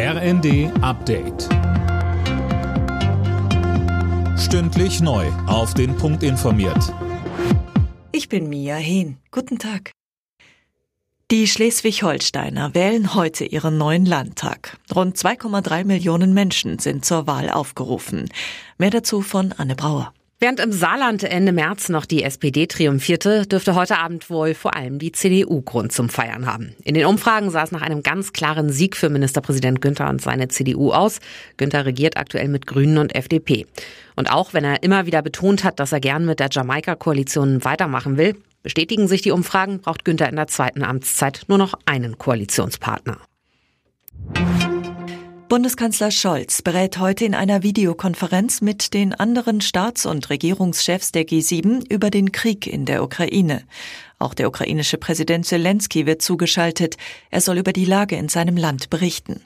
RND Update. Stündlich neu. Auf den Punkt informiert. Ich bin Mia Hehn. Guten Tag. Die Schleswig-Holsteiner wählen heute ihren neuen Landtag. Rund 2,3 Millionen Menschen sind zur Wahl aufgerufen. Mehr dazu von Anne Brauer. Während im Saarland Ende März noch die SPD triumphierte, dürfte heute Abend wohl vor allem die CDU Grund zum Feiern haben. In den Umfragen sah es nach einem ganz klaren Sieg für Ministerpräsident Günther und seine CDU aus. Günther regiert aktuell mit Grünen und FDP. Und auch wenn er immer wieder betont hat, dass er gern mit der Jamaika-Koalition weitermachen will, bestätigen sich die Umfragen, braucht Günther in der zweiten Amtszeit nur noch einen Koalitionspartner. Bundeskanzler Scholz berät heute in einer Videokonferenz mit den anderen Staats- und Regierungschefs der G7 über den Krieg in der Ukraine. Auch der ukrainische Präsident Zelensky wird zugeschaltet. Er soll über die Lage in seinem Land berichten.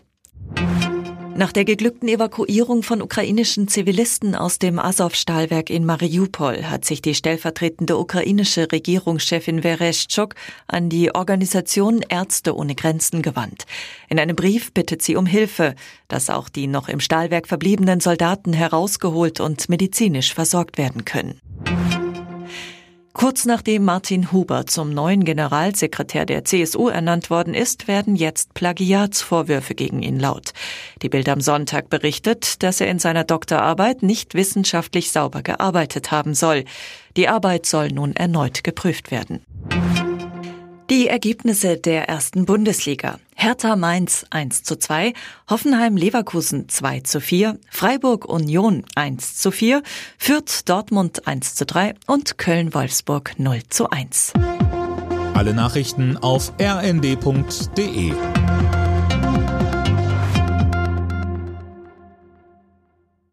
Nach der geglückten Evakuierung von ukrainischen Zivilisten aus dem Azov-Stahlwerk in Mariupol hat sich die stellvertretende ukrainische Regierungschefin Vereshchuk an die Organisation Ärzte ohne Grenzen gewandt. In einem Brief bittet sie um Hilfe, dass auch die noch im Stahlwerk verbliebenen Soldaten herausgeholt und medizinisch versorgt werden können. Kurz nachdem Martin Huber zum neuen Generalsekretär der CSU ernannt worden ist, werden jetzt Plagiatsvorwürfe gegen ihn laut. Die Bild am Sonntag berichtet, dass er in seiner Doktorarbeit nicht wissenschaftlich sauber gearbeitet haben soll. Die Arbeit soll nun erneut geprüft werden. Die Ergebnisse der ersten Bundesliga. Hertha Mainz 1 zu 2, Hoffenheim Leverkusen 2 zu 4, Freiburg Union 1 zu 4, Fürth Dortmund 1 zu 3 und Köln Wolfsburg 0 zu 1. Alle Nachrichten auf rnd.de